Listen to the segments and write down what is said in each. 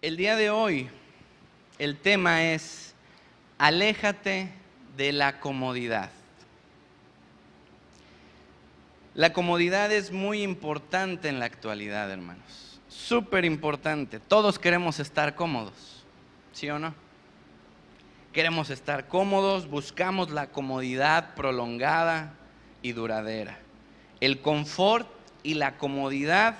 El día de hoy el tema es aléjate de la comodidad. La comodidad es muy importante en la actualidad, hermanos. Súper importante. Todos queremos estar cómodos, ¿sí o no? Queremos estar cómodos, buscamos la comodidad prolongada y duradera. El confort y la comodidad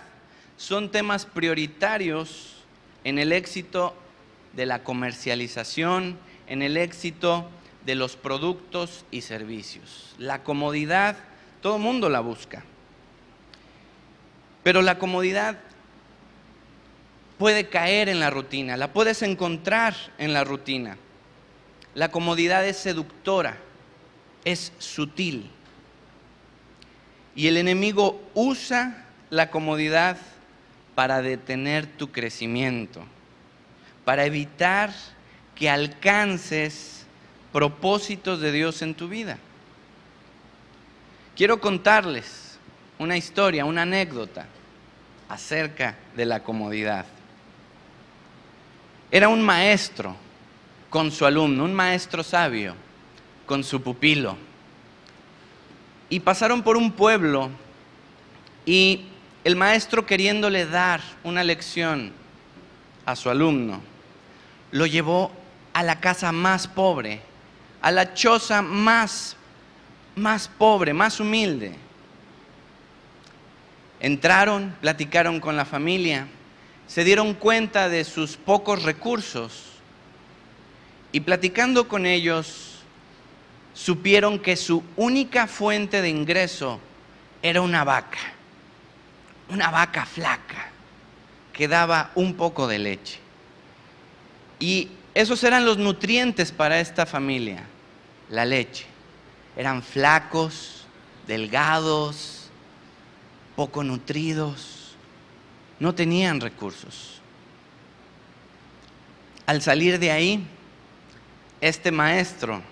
son temas prioritarios en el éxito de la comercialización, en el éxito de los productos y servicios. La comodidad, todo el mundo la busca. Pero la comodidad puede caer en la rutina, la puedes encontrar en la rutina. La comodidad es seductora, es sutil. Y el enemigo usa la comodidad para detener tu crecimiento, para evitar que alcances propósitos de Dios en tu vida. Quiero contarles una historia, una anécdota acerca de la comodidad. Era un maestro con su alumno, un maestro sabio con su pupilo. Y pasaron por un pueblo y el maestro queriéndole dar una lección a su alumno, lo llevó a la casa más pobre, a la choza más, más pobre, más humilde. Entraron, platicaron con la familia, se dieron cuenta de sus pocos recursos y platicando con ellos, supieron que su única fuente de ingreso era una vaca una vaca flaca que daba un poco de leche. Y esos eran los nutrientes para esta familia, la leche. Eran flacos, delgados, poco nutridos, no tenían recursos. Al salir de ahí, este maestro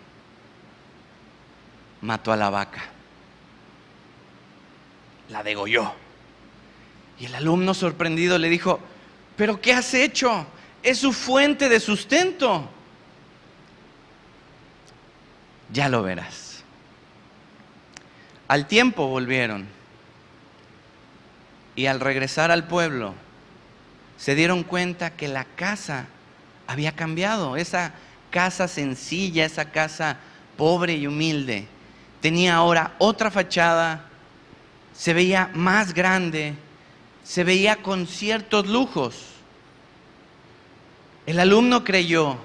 mató a la vaca, la degolló y el alumno sorprendido le dijo, pero ¿qué has hecho? Es su fuente de sustento. Ya lo verás. Al tiempo volvieron y al regresar al pueblo se dieron cuenta que la casa había cambiado. Esa casa sencilla, esa casa pobre y humilde, tenía ahora otra fachada, se veía más grande, se veía con ciertos lujos. El alumno creyó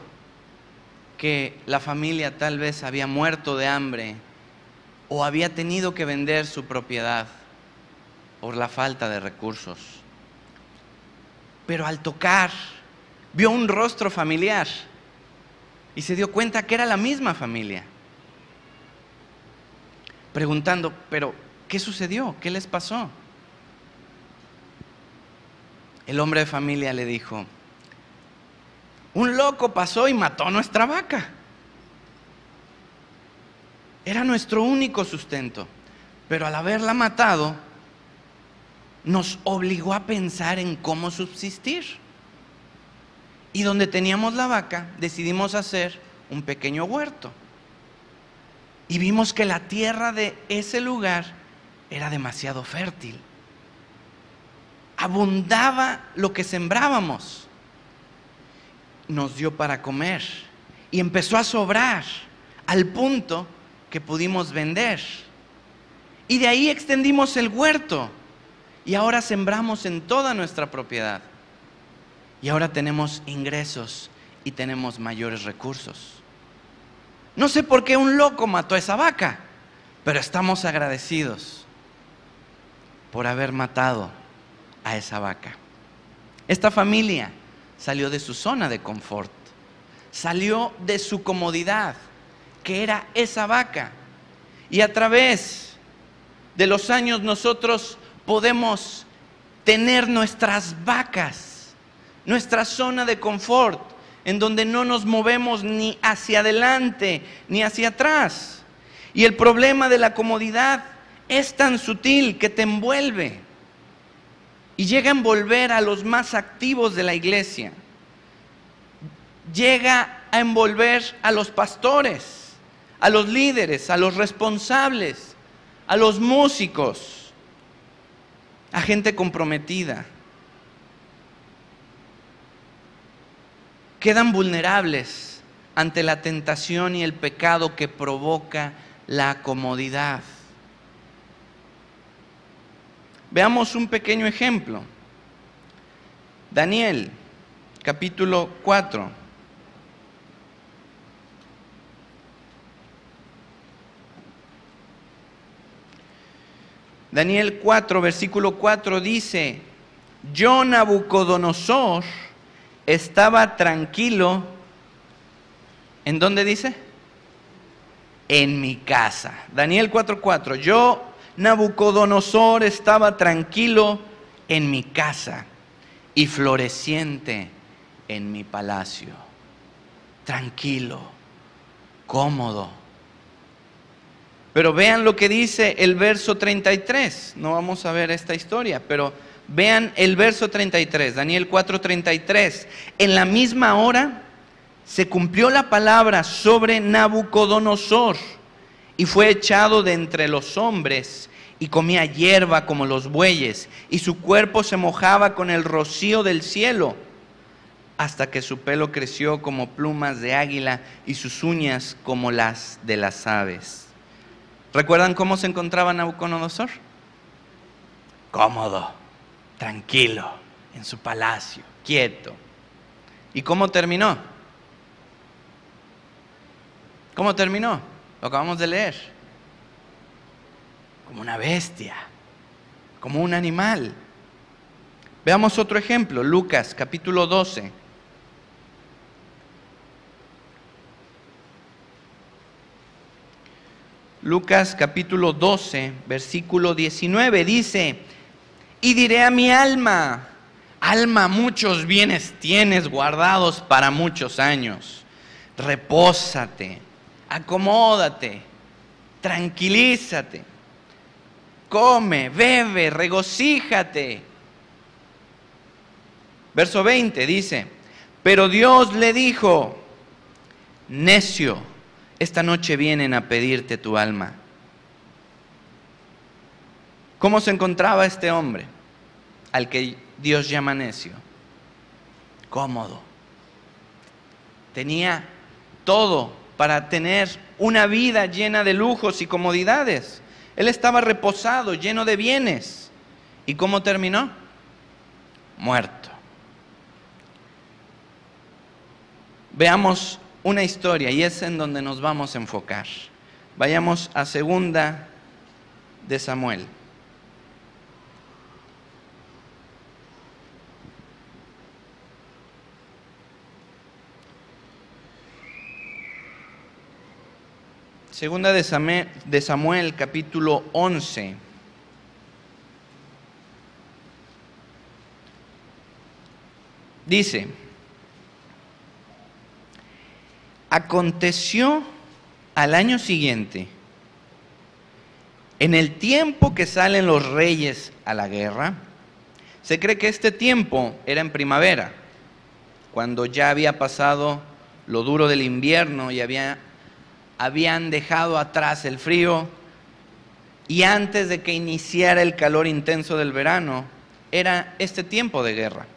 que la familia tal vez había muerto de hambre o había tenido que vender su propiedad por la falta de recursos. Pero al tocar, vio un rostro familiar y se dio cuenta que era la misma familia. Preguntando, pero ¿qué sucedió? ¿Qué les pasó? El hombre de familia le dijo, un loco pasó y mató nuestra vaca. Era nuestro único sustento, pero al haberla matado, nos obligó a pensar en cómo subsistir. Y donde teníamos la vaca, decidimos hacer un pequeño huerto. Y vimos que la tierra de ese lugar era demasiado fértil abundaba lo que sembrábamos. Nos dio para comer y empezó a sobrar al punto que pudimos vender. Y de ahí extendimos el huerto y ahora sembramos en toda nuestra propiedad. Y ahora tenemos ingresos y tenemos mayores recursos. No sé por qué un loco mató a esa vaca, pero estamos agradecidos por haber matado a esa vaca. Esta familia salió de su zona de confort, salió de su comodidad, que era esa vaca. Y a través de los años nosotros podemos tener nuestras vacas, nuestra zona de confort, en donde no nos movemos ni hacia adelante ni hacia atrás. Y el problema de la comodidad es tan sutil que te envuelve y llega a envolver a los más activos de la iglesia. llega a envolver a los pastores, a los líderes, a los responsables, a los músicos, a gente comprometida. Quedan vulnerables ante la tentación y el pecado que provoca la comodidad. Veamos un pequeño ejemplo. Daniel, capítulo 4. Daniel 4, versículo 4 dice, yo Nabucodonosor estaba tranquilo, ¿en dónde dice? En mi casa. Daniel 4:4, yo Nabucodonosor estaba tranquilo en mi casa y floreciente en mi palacio. Tranquilo, cómodo. Pero vean lo que dice el verso 33. No vamos a ver esta historia, pero vean el verso 33, Daniel 4:33. En la misma hora se cumplió la palabra sobre Nabucodonosor y fue echado de entre los hombres y comía hierba como los bueyes, y su cuerpo se mojaba con el rocío del cielo, hasta que su pelo creció como plumas de águila y sus uñas como las de las aves. ¿Recuerdan cómo se encontraba Nabucodonosor? Cómodo, tranquilo, en su palacio, quieto. ¿Y cómo terminó? ¿Cómo terminó? Lo acabamos de leer como una bestia, como un animal. Veamos otro ejemplo, Lucas capítulo 12. Lucas capítulo 12, versículo 19 dice, y diré a mi alma, alma, muchos bienes tienes guardados para muchos años, repósate, acomódate, tranquilízate come, bebe, regocíjate. Verso 20 dice, pero Dios le dijo, necio, esta noche vienen a pedirte tu alma. ¿Cómo se encontraba este hombre al que Dios llama necio? Cómodo. Tenía todo para tener una vida llena de lujos y comodidades. Él estaba reposado, lleno de bienes. ¿Y cómo terminó? Muerto. Veamos una historia y es en donde nos vamos a enfocar. Vayamos a segunda de Samuel. Segunda de Samuel, capítulo 11. Dice, aconteció al año siguiente, en el tiempo que salen los reyes a la guerra, se cree que este tiempo era en primavera, cuando ya había pasado lo duro del invierno y había habían dejado atrás el frío y antes de que iniciara el calor intenso del verano, era este tiempo de guerra.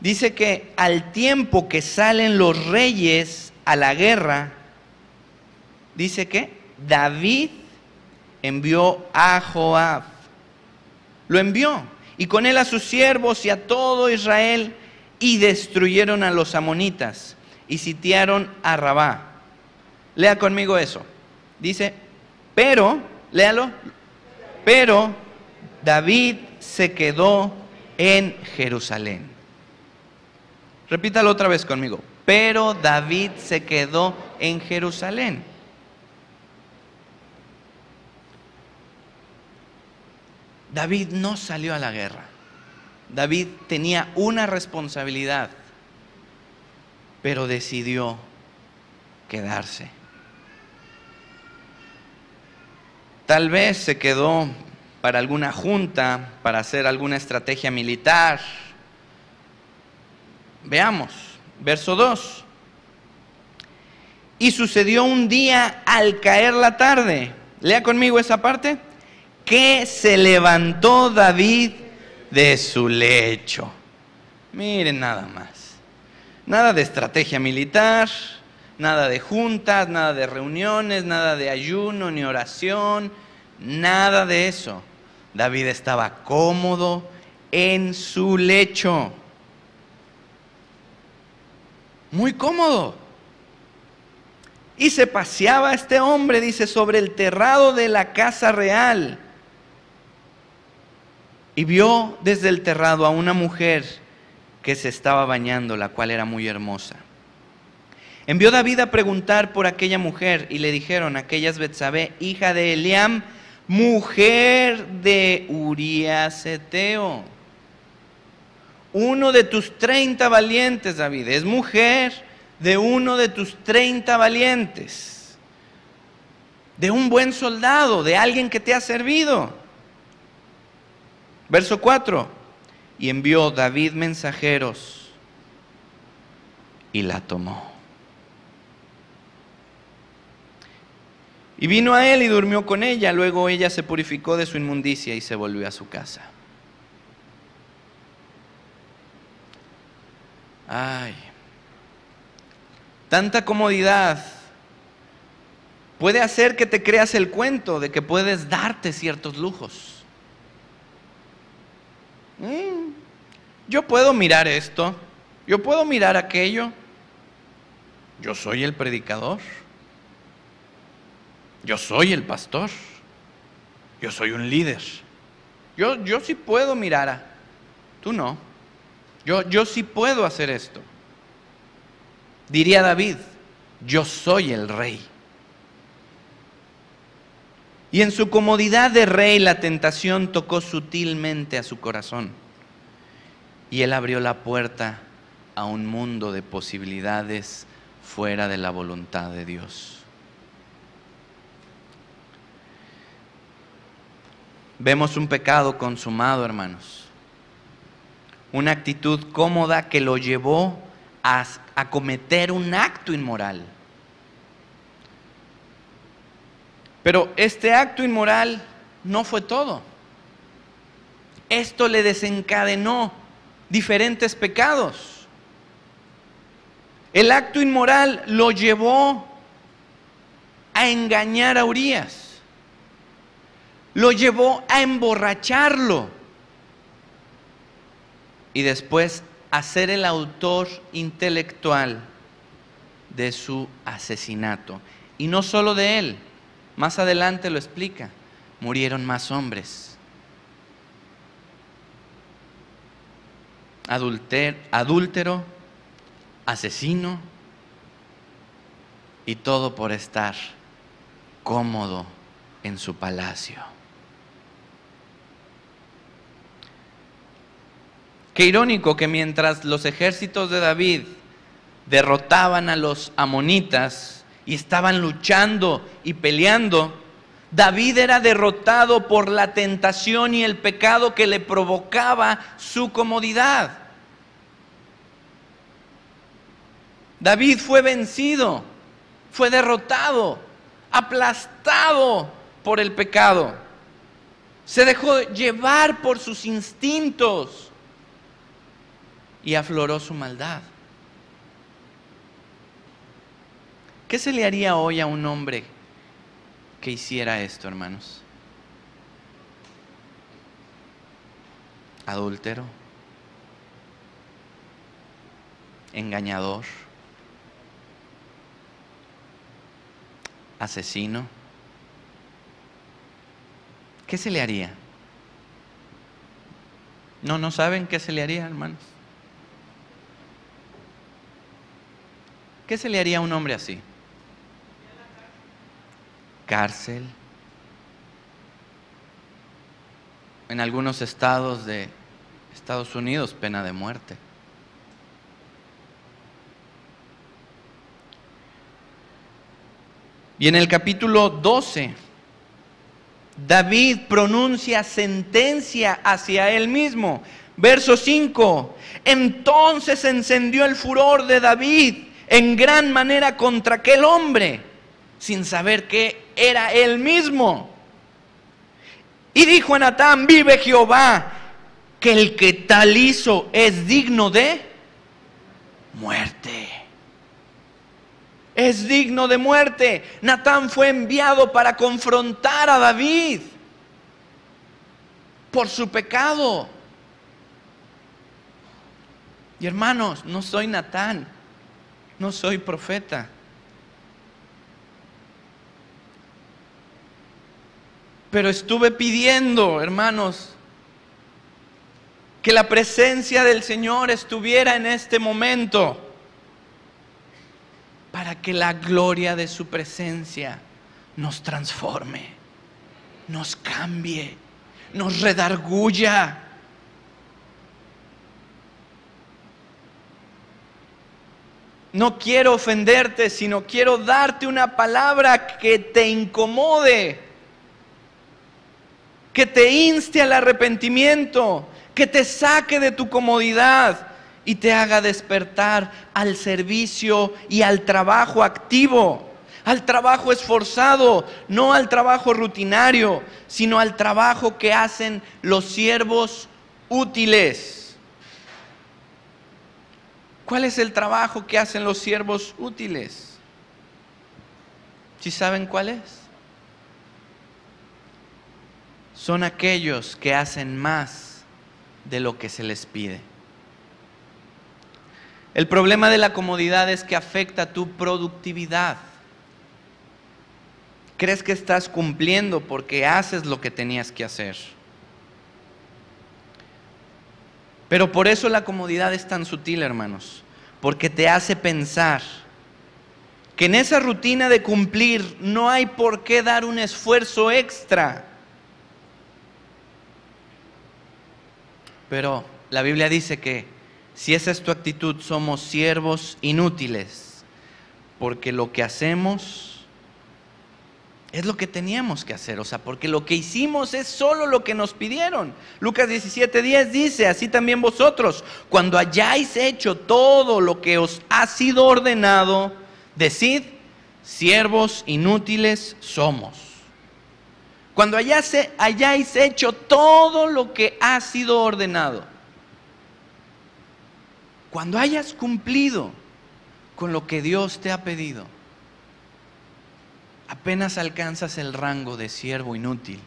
Dice que al tiempo que salen los reyes a la guerra, dice que David envió a Joab. Lo envió y con él a sus siervos y a todo Israel y destruyeron a los amonitas y sitiaron a Rabá. Lea conmigo eso. Dice, pero, léalo, pero David se quedó en Jerusalén. Repítalo otra vez conmigo. Pero David se quedó en Jerusalén. David no salió a la guerra. David tenía una responsabilidad, pero decidió quedarse. Tal vez se quedó para alguna junta, para hacer alguna estrategia militar. Veamos, verso 2. Y sucedió un día al caer la tarde. Lea conmigo esa parte. Que se levantó David de su lecho. Miren nada más. Nada de estrategia militar, nada de juntas, nada de reuniones, nada de ayuno ni oración, nada de eso. David estaba cómodo en su lecho. Muy cómodo. Y se paseaba este hombre, dice, sobre el terrado de la casa real. Y vio desde el terrado a una mujer que se estaba bañando, la cual era muy hermosa. Envió David a preguntar por aquella mujer y le dijeron, aquella es Betsabé, hija de Eliam, mujer de Urias Eteo. Uno de tus treinta valientes, David, es mujer de uno de tus treinta valientes, de un buen soldado, de alguien que te ha servido. Verso 4, y envió David mensajeros y la tomó. Y vino a él y durmió con ella. Luego ella se purificó de su inmundicia y se volvió a su casa. Ay, tanta comodidad puede hacer que te creas el cuento de que puedes darte ciertos lujos. Mm, yo puedo mirar esto, yo puedo mirar aquello. Yo soy el predicador. Yo soy el pastor. Yo soy un líder. Yo, yo sí puedo mirar a... Tú no. Yo, yo sí puedo hacer esto. Diría David, yo soy el rey. Y en su comodidad de rey la tentación tocó sutilmente a su corazón. Y él abrió la puerta a un mundo de posibilidades fuera de la voluntad de Dios. Vemos un pecado consumado, hermanos. Una actitud cómoda que lo llevó a, cometer un acto inmoral. Pero este acto inmoral no fue todo. Esto le desencadenó diferentes pecados. El acto inmoral lo llevó a engañar a Urias lo llevó a emborracharlo y después a ser el autor intelectual de su asesinato. Y no solo de él, más adelante lo explica, murieron más hombres. Adúltero, asesino, y todo por estar cómodo en su palacio. Qué irónico que mientras los ejércitos de David derrotaban a los amonitas y estaban luchando y peleando, David era derrotado por la tentación y el pecado que le provocaba su comodidad. David fue vencido, fue derrotado, aplastado por el pecado. Se dejó llevar por sus instintos y afloró su maldad. ¿Qué se le haría hoy a un hombre que hiciera esto, hermanos? Adúltero, engañador, asesino. ¿Qué se le haría? No, no saben qué se le haría, hermanos. ¿Qué se le haría a un hombre así? Cárcel. En algunos estados de Estados Unidos, pena de muerte. Y en el capítulo 12, David pronuncia sentencia hacia él mismo. Verso 5, entonces encendió el furor de David en gran manera contra aquel hombre, sin saber que era él mismo. Y dijo a Natán, vive Jehová, que el que tal hizo es digno de muerte. Es digno de muerte. Natán fue enviado para confrontar a David por su pecado. Y hermanos, no soy Natán, no soy profeta. Pero estuve pidiendo, hermanos, que la presencia del Señor estuviera en este momento para que la gloria de su presencia nos transforme, nos cambie, nos redarguya. No quiero ofenderte, sino quiero darte una palabra que te incomode, que te inste al arrepentimiento, que te saque de tu comodidad y te haga despertar al servicio y al trabajo activo, al trabajo esforzado, no al trabajo rutinario, sino al trabajo que hacen los siervos útiles. ¿Cuál es el trabajo que hacen los siervos útiles? ¿Sí saben cuál es? Son aquellos que hacen más de lo que se les pide. El problema de la comodidad es que afecta tu productividad. Crees que estás cumpliendo porque haces lo que tenías que hacer. Pero por eso la comodidad es tan sutil, hermanos, porque te hace pensar que en esa rutina de cumplir no hay por qué dar un esfuerzo extra. Pero la Biblia dice que si esa es tu actitud, somos siervos inútiles, porque lo que hacemos es lo que teníamos que hacer, o sea, porque lo que hicimos es solo lo que nos pidieron. Lucas 17:10 dice, así también vosotros, cuando hayáis hecho todo lo que os ha sido ordenado, decid, siervos inútiles somos. Cuando hayáis hecho todo lo que ha sido ordenado, cuando hayas cumplido con lo que Dios te ha pedido, apenas alcanzas el rango de siervo inútil.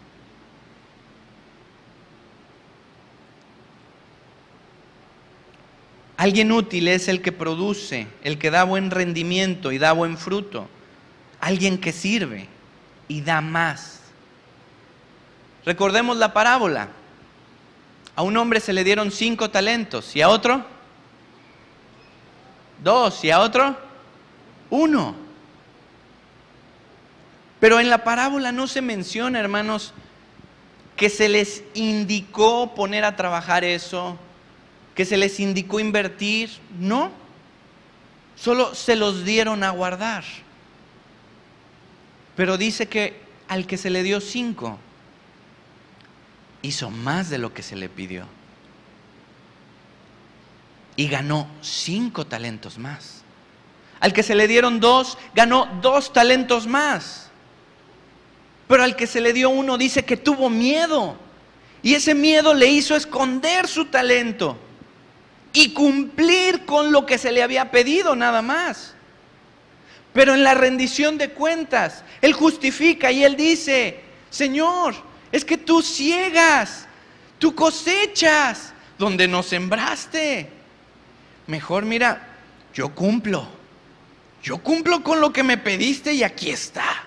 Alguien útil es el que produce, el que da buen rendimiento y da buen fruto. Alguien que sirve y da más. Recordemos la parábola. A un hombre se le dieron cinco talentos y a otro dos y a otro uno. Pero en la parábola no se menciona, hermanos, que se les indicó poner a trabajar eso, que se les indicó invertir, no. Solo se los dieron a guardar. Pero dice que al que se le dio cinco, hizo más de lo que se le pidió. Y ganó cinco talentos más. Al que se le dieron dos, ganó dos talentos más. Pero al que se le dio uno dice que tuvo miedo. Y ese miedo le hizo esconder su talento y cumplir con lo que se le había pedido nada más. Pero en la rendición de cuentas, Él justifica y Él dice, Señor, es que tú ciegas, tú cosechas donde no sembraste. Mejor mira, yo cumplo, yo cumplo con lo que me pediste y aquí está.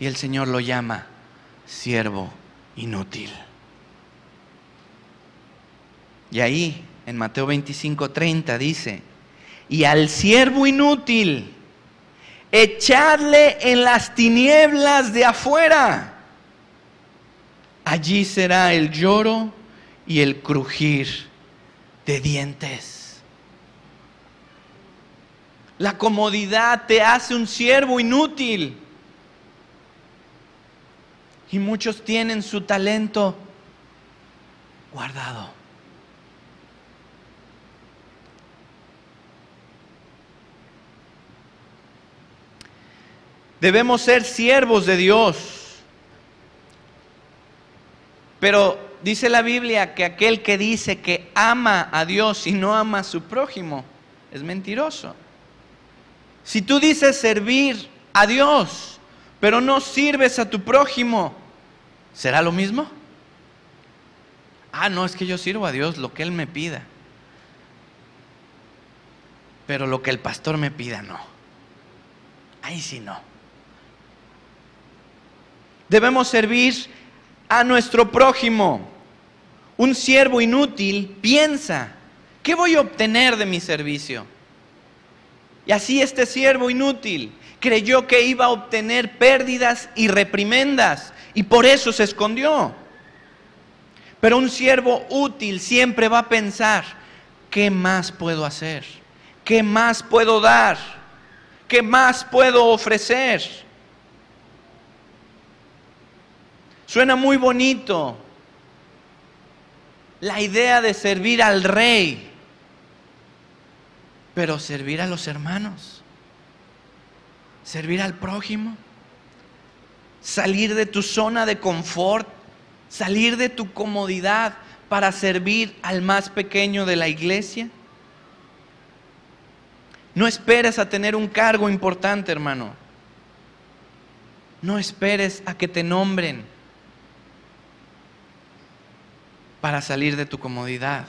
Y el Señor lo llama siervo inútil. Y ahí, en Mateo 25, 30, dice, y al siervo inútil, echadle en las tinieblas de afuera. Allí será el lloro y el crujir de dientes. La comodidad te hace un siervo inútil y muchos tienen su talento guardado. Debemos ser siervos de Dios. Pero dice la Biblia que aquel que dice que ama a Dios y no ama a su prójimo es mentiroso. Si tú dices servir a Dios, pero no sirves a tu prójimo, ¿será lo mismo? Ah, no, es que yo sirvo a Dios lo que Él me pida. Pero lo que el pastor me pida, no. Ahí sí no. Debemos servir a nuestro prójimo. Un siervo inútil piensa, ¿qué voy a obtener de mi servicio? Y así este siervo inútil creyó que iba a obtener pérdidas y reprimendas y por eso se escondió. Pero un siervo útil siempre va a pensar, ¿qué más puedo hacer? ¿Qué más puedo dar? ¿Qué más puedo ofrecer? Suena muy bonito la idea de servir al rey, pero servir a los hermanos, servir al prójimo, salir de tu zona de confort, salir de tu comodidad para servir al más pequeño de la iglesia. No esperes a tener un cargo importante, hermano. No esperes a que te nombren para salir de tu comodidad.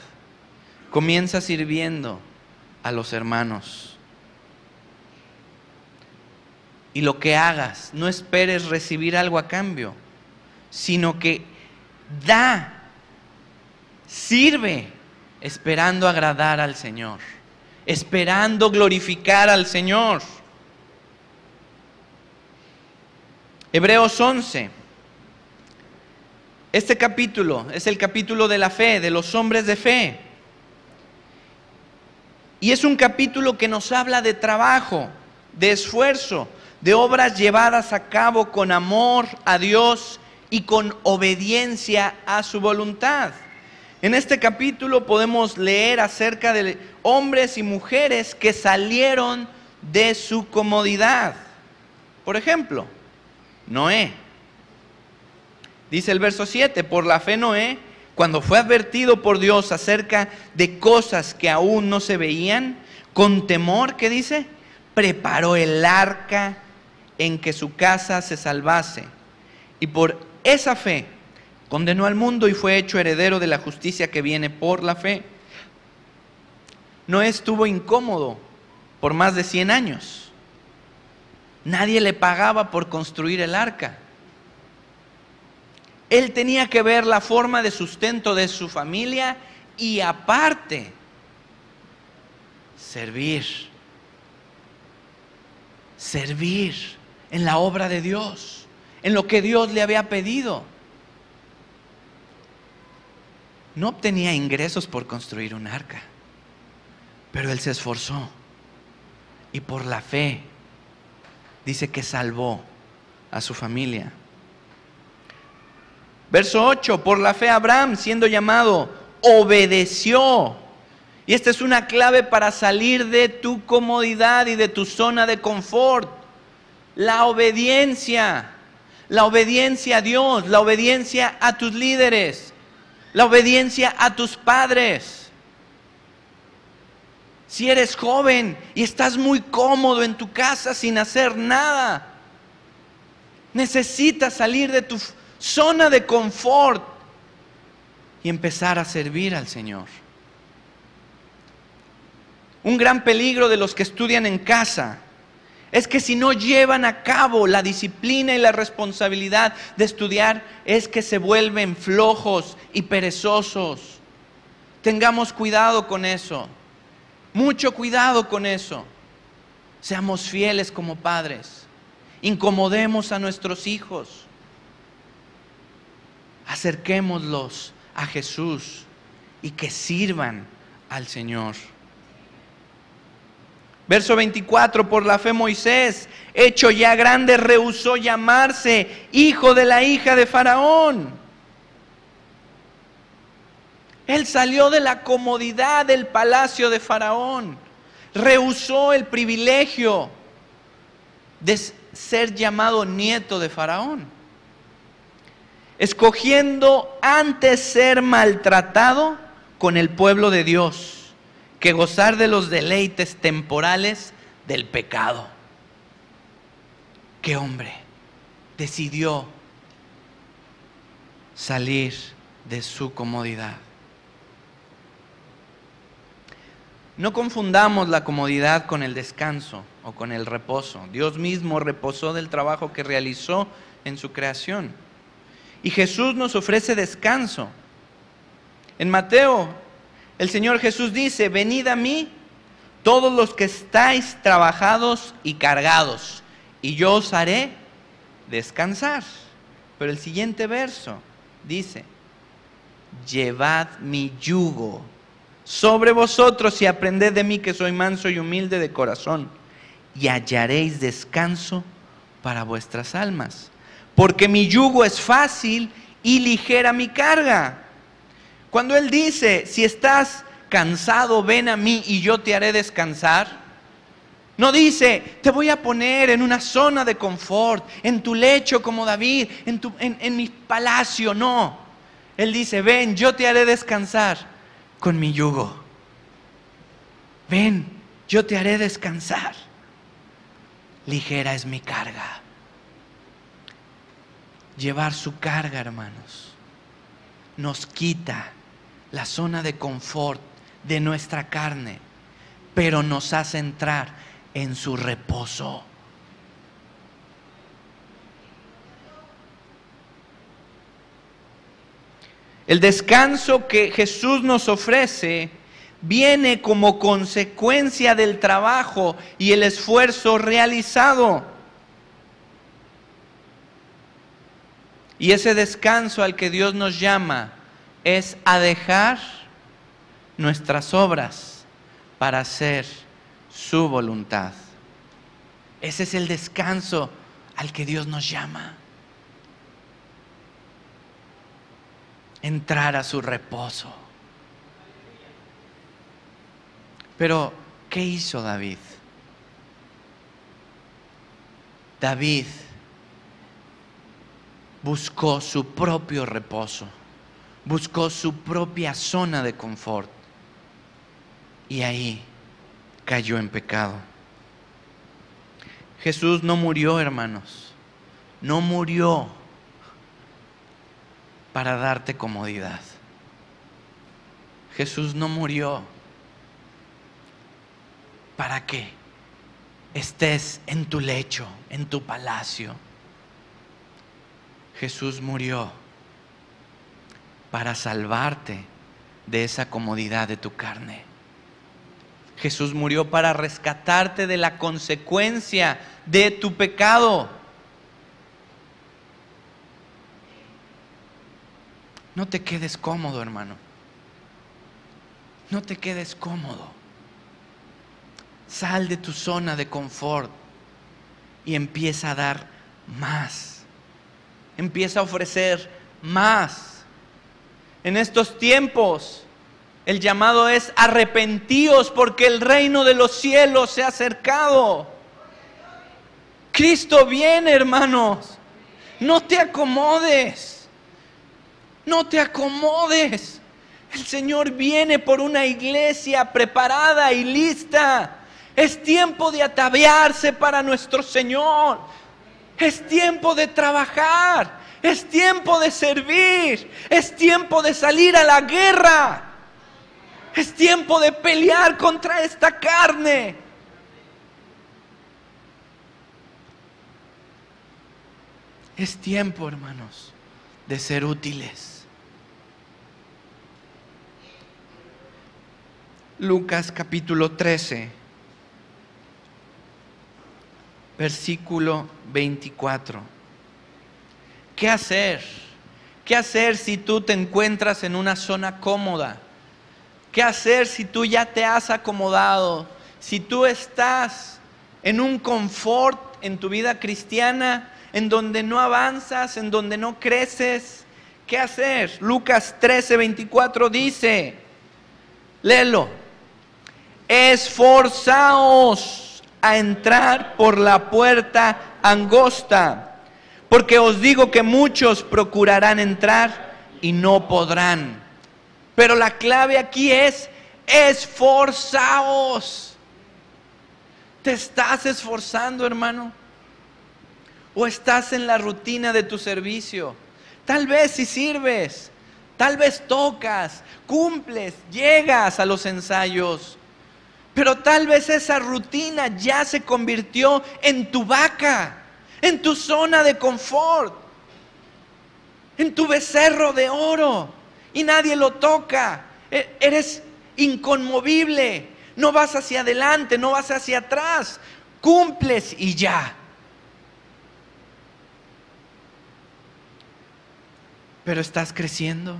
Comienza sirviendo a los hermanos. Y lo que hagas, no esperes recibir algo a cambio, sino que da, sirve, esperando agradar al Señor, esperando glorificar al Señor. Hebreos 11. Este capítulo es el capítulo de la fe, de los hombres de fe. Y es un capítulo que nos habla de trabajo, de esfuerzo, de obras llevadas a cabo con amor a Dios y con obediencia a su voluntad. En este capítulo podemos leer acerca de hombres y mujeres que salieron de su comodidad. Por ejemplo, Noé. Dice el verso 7, por la fe Noé, cuando fue advertido por Dios acerca de cosas que aún no se veían, con temor, ¿qué dice? Preparó el arca en que su casa se salvase. Y por esa fe condenó al mundo y fue hecho heredero de la justicia que viene por la fe. No estuvo incómodo por más de 100 años. Nadie le pagaba por construir el arca. Él tenía que ver la forma de sustento de su familia y aparte servir. Servir en la obra de Dios, en lo que Dios le había pedido. No obtenía ingresos por construir un arca, pero él se esforzó y por la fe dice que salvó a su familia. Verso 8, por la fe Abraham, siendo llamado, obedeció. Y esta es una clave para salir de tu comodidad y de tu zona de confort. La obediencia, la obediencia a Dios, la obediencia a tus líderes, la obediencia a tus padres. Si eres joven y estás muy cómodo en tu casa sin hacer nada, necesitas salir de tu zona de confort y empezar a servir al Señor. Un gran peligro de los que estudian en casa es que si no llevan a cabo la disciplina y la responsabilidad de estudiar, es que se vuelven flojos y perezosos. Tengamos cuidado con eso. Mucho cuidado con eso. Seamos fieles como padres. Incomodemos a nuestros hijos. Acerquémoslos a Jesús y que sirvan al Señor. Verso 24, por la fe Moisés, hecho ya grande, rehusó llamarse hijo de la hija de Faraón. Él salió de la comodidad del palacio de Faraón, rehusó el privilegio de ser llamado nieto de Faraón. Escogiendo antes ser maltratado con el pueblo de Dios que gozar de los deleites temporales del pecado. ¿Qué hombre decidió salir de su comodidad? No confundamos la comodidad con el descanso o con el reposo. Dios mismo reposó del trabajo que realizó en su creación. Y Jesús nos ofrece descanso. En Mateo, el Señor Jesús dice, venid a mí todos los que estáis trabajados y cargados, y yo os haré descansar. Pero el siguiente verso dice, llevad mi yugo sobre vosotros y aprended de mí que soy manso y humilde de corazón, y hallaréis descanso para vuestras almas. Porque mi yugo es fácil y ligera mi carga. Cuando Él dice, si estás cansado, ven a mí y yo te haré descansar. No dice, te voy a poner en una zona de confort, en tu lecho como David, en, tu, en, en mi palacio. No. Él dice, ven, yo te haré descansar con mi yugo. Ven, yo te haré descansar. Ligera es mi carga. Llevar su carga, hermanos, nos quita la zona de confort de nuestra carne, pero nos hace entrar en su reposo. El descanso que Jesús nos ofrece viene como consecuencia del trabajo y el esfuerzo realizado. Y ese descanso al que Dios nos llama es a dejar nuestras obras para hacer su voluntad. Ese es el descanso al que Dios nos llama. entrar a su reposo. Pero, ¿qué hizo David? David buscó su propio reposo, buscó su propia zona de confort y ahí cayó en pecado. Jesús no murió, hermanos, no murió para darte comodidad. Jesús no murió para que estés en tu lecho, en tu palacio. Jesús murió para salvarte de esa comodidad de tu carne. Jesús murió para rescatarte de la consecuencia de tu pecado. No te quedes cómodo, hermano. No te quedes cómodo. Sal de tu zona de confort y empieza a dar más. Empieza a ofrecer más. En estos tiempos el llamado es arrepentíos porque el reino de los cielos se ha acercado. Cristo viene, hermanos. No te acomodes. No te acomodes. El Señor viene por una iglesia preparada y lista. Es tiempo de ataviarse para nuestro Señor. Es tiempo de trabajar. Es tiempo de servir. Es tiempo de salir a la guerra. Es tiempo de pelear contra esta carne. Es tiempo, hermanos, de ser útiles. Lucas capítulo 13, versículo 24. ¿Qué hacer? ¿Qué hacer si tú te encuentras en una zona cómoda? ¿Qué hacer si tú ya te has acomodado? Si tú estás en un confort en tu vida cristiana, en donde no avanzas, en donde no creces, ¿qué hacer? Lucas 13, 24 dice, léelo esforzaos a entrar por la puerta angosta, porque os digo que muchos procurarán entrar y no podrán. Pero la clave aquí es esforzaos. ¿Te estás esforzando, hermano? ¿O estás en la rutina de tu servicio? Tal vez si sirves, tal vez tocas, cumples, llegas a los ensayos, pero tal vez esa rutina ya se convirtió en tu vaca, en tu zona de confort, en tu becerro de oro y nadie lo toca. E-, eres inconmovible, no vas hacia adelante, no vas hacia atrás, cumples y ya. Pero estás creciendo,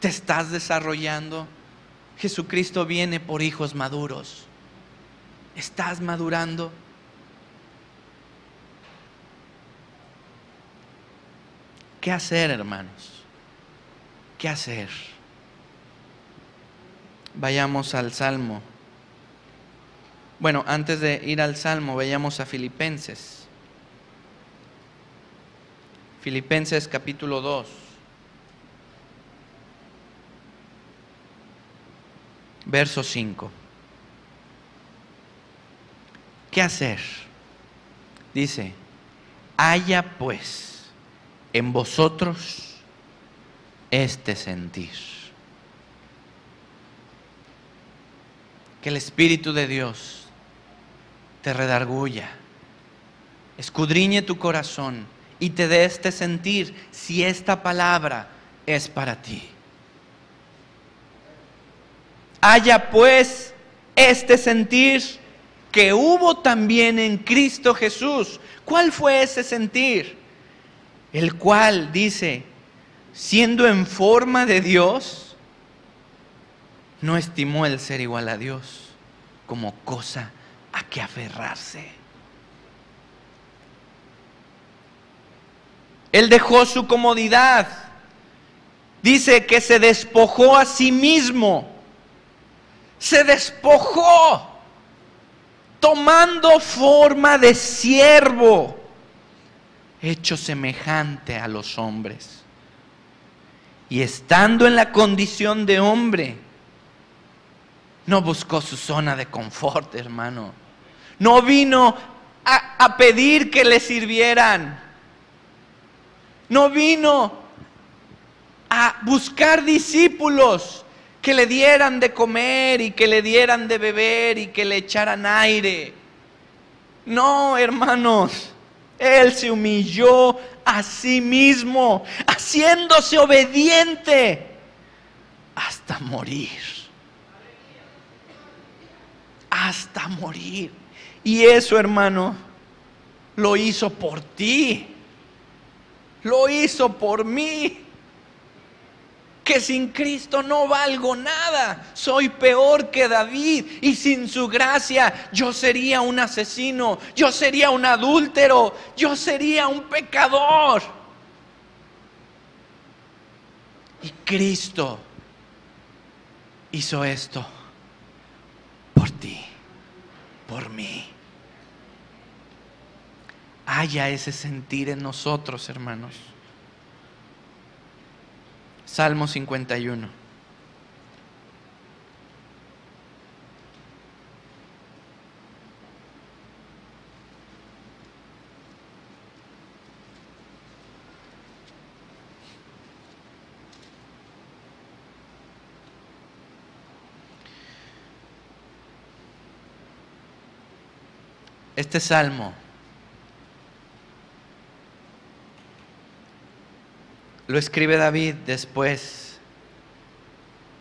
te estás desarrollando. Jesucristo viene por hijos maduros. ¿Estás madurando? ¿Qué hacer, hermanos? ¿Qué hacer? Vayamos al Salmo. Bueno, antes de ir al Salmo, vayamos a Filipenses. Filipenses capítulo 2. Verso 5. ¿Qué hacer? Dice, haya pues en vosotros este sentir. Que el Espíritu de Dios te redarguya, escudriñe tu corazón y te dé este sentir si esta palabra es para ti. Haya pues este sentir que hubo también en Cristo Jesús. ¿Cuál fue ese sentir? El cual dice, siendo en forma de Dios, no estimó el ser igual a Dios como cosa a que aferrarse. Él dejó su comodidad. Dice que se despojó a sí mismo. Se despojó tomando forma de siervo, hecho semejante a los hombres. Y estando en la condición de hombre, no buscó su zona de confort, hermano. No vino a, pedir que le sirvieran. No vino a buscar discípulos que le dieran de comer y que le dieran de beber y que le echaran aire. No, hermanos. Él se humilló a sí mismo, haciéndose obediente hasta morir. Hasta morir. Y eso, hermano, lo hizo por ti. Lo hizo por mí que sin Cristo no valgo nada. Soy peor que David y sin su gracia yo sería un asesino, yo sería un adúltero, yo sería un pecador. Y Cristo hizo esto por ti, por mí. Haya ese sentir en nosotros, hermanos. Salmo 51. Este salmo lo escribe David después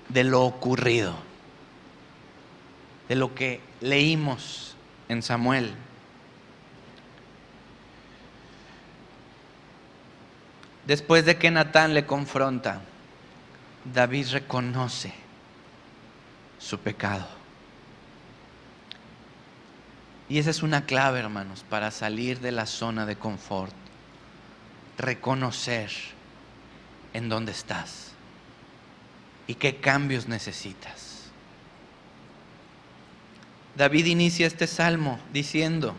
de lo ocurrido, de lo que leímos en Samuel. Después de que Natán le confronta, David reconoce su pecado. Y esa es una clave, hermanos, para salir de la zona de confort. Reconocer en dónde estás y qué cambios necesitas. David inicia este salmo diciendo,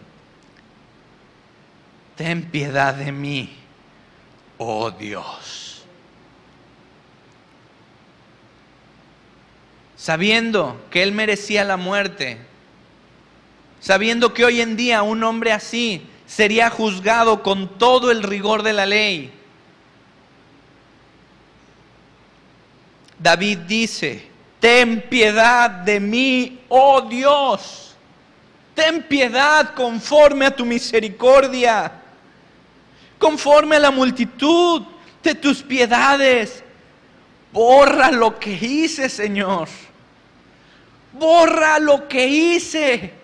ten piedad de mí, oh Dios. Sabiendo que él merecía la muerte, sabiendo que hoy en día un hombre así sería juzgado con todo el rigor de la ley, David dice, ten piedad de mí, oh Dios, ten piedad conforme a tu misericordia, conforme a la multitud de tus piedades. Borra lo que hice, Señor. Borra lo que hice.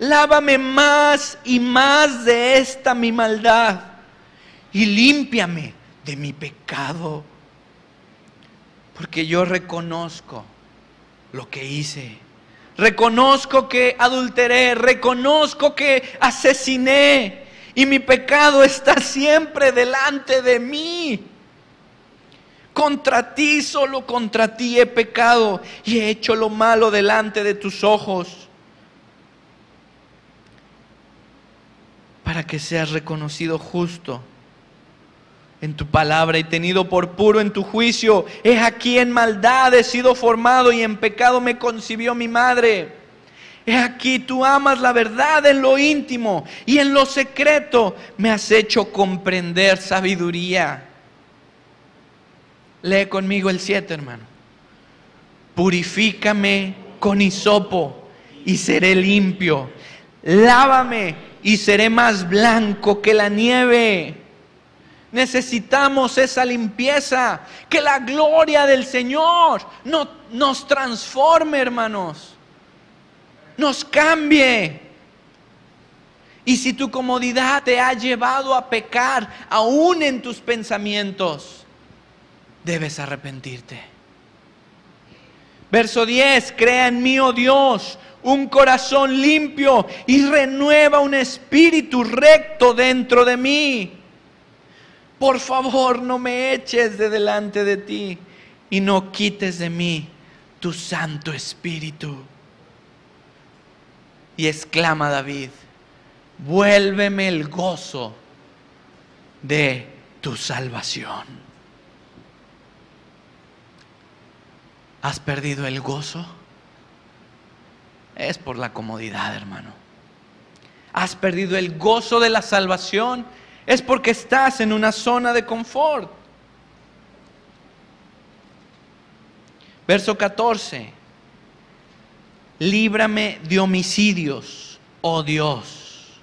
Lávame más y más de esta mi maldad y límpiame de mi pecado porque yo reconozco lo que hice. Reconozco que adulteré, reconozco que asesiné y mi pecado está siempre delante de mí. Contra ti, solo contra ti he pecado y he hecho lo malo delante de tus ojos. Para que seas reconocido justo en tu palabra y tenido por puro en tu juicio. Es aquí en maldad he sido formado y en pecado me concibió mi madre. Es aquí tú amas la verdad en lo íntimo y en lo secreto me has hecho comprender sabiduría. Lee conmigo el 7, hermano. Purifícame con hisopo y seré limpio. Lávame y seré más blanco que la nieve. Necesitamos esa limpieza, que la gloria del Señor no, nos transforme, hermanos, nos cambie. Y si tu comodidad te ha llevado a pecar, aún en tus pensamientos, debes arrepentirte. Verso 10, crea en mí, oh Dios, un corazón limpio y renueva un espíritu recto dentro de mí por favor no me eches de delante de ti y no quites de mí tu Santo Espíritu. Y exclama David, vuélveme el gozo de tu salvación. ¿Has perdido el gozo? Es por la comodidad, hermano. ¿Has perdido el gozo de la salvación? Es porque estás en una zona de confort. Verso 14. Líbrame de homicidios, oh Dios.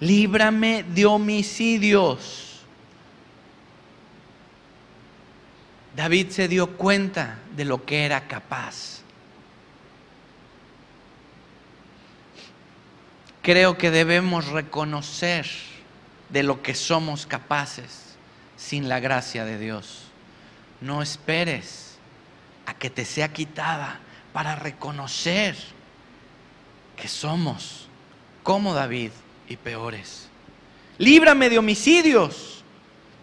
Líbrame de homicidios. David se dio cuenta de lo que era capaz. Creo que debemos reconocer de lo que somos capaces sin la gracia de Dios. No esperes a que te sea quitada para reconocer que somos como David y peores. Líbrame de homicidios,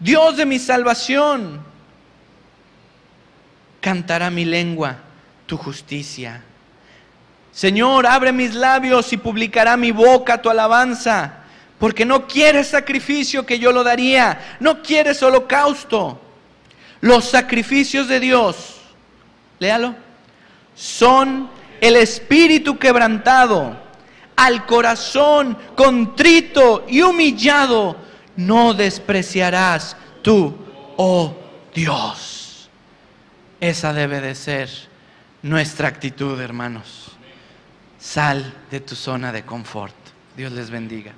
Dios de mi salvación. Cantará mi lengua tu justicia. Señor, abre mis labios y publicará mi boca tu alabanza porque no quieres sacrificio que yo lo daría, no quieres holocausto. Los sacrificios de Dios, léalo, son el espíritu quebrantado, al corazón contrito y humillado, no despreciarás tú, oh Dios. Esa debe de ser nuestra actitud, hermanos. Sal de tu zona de confort. Dios les bendiga.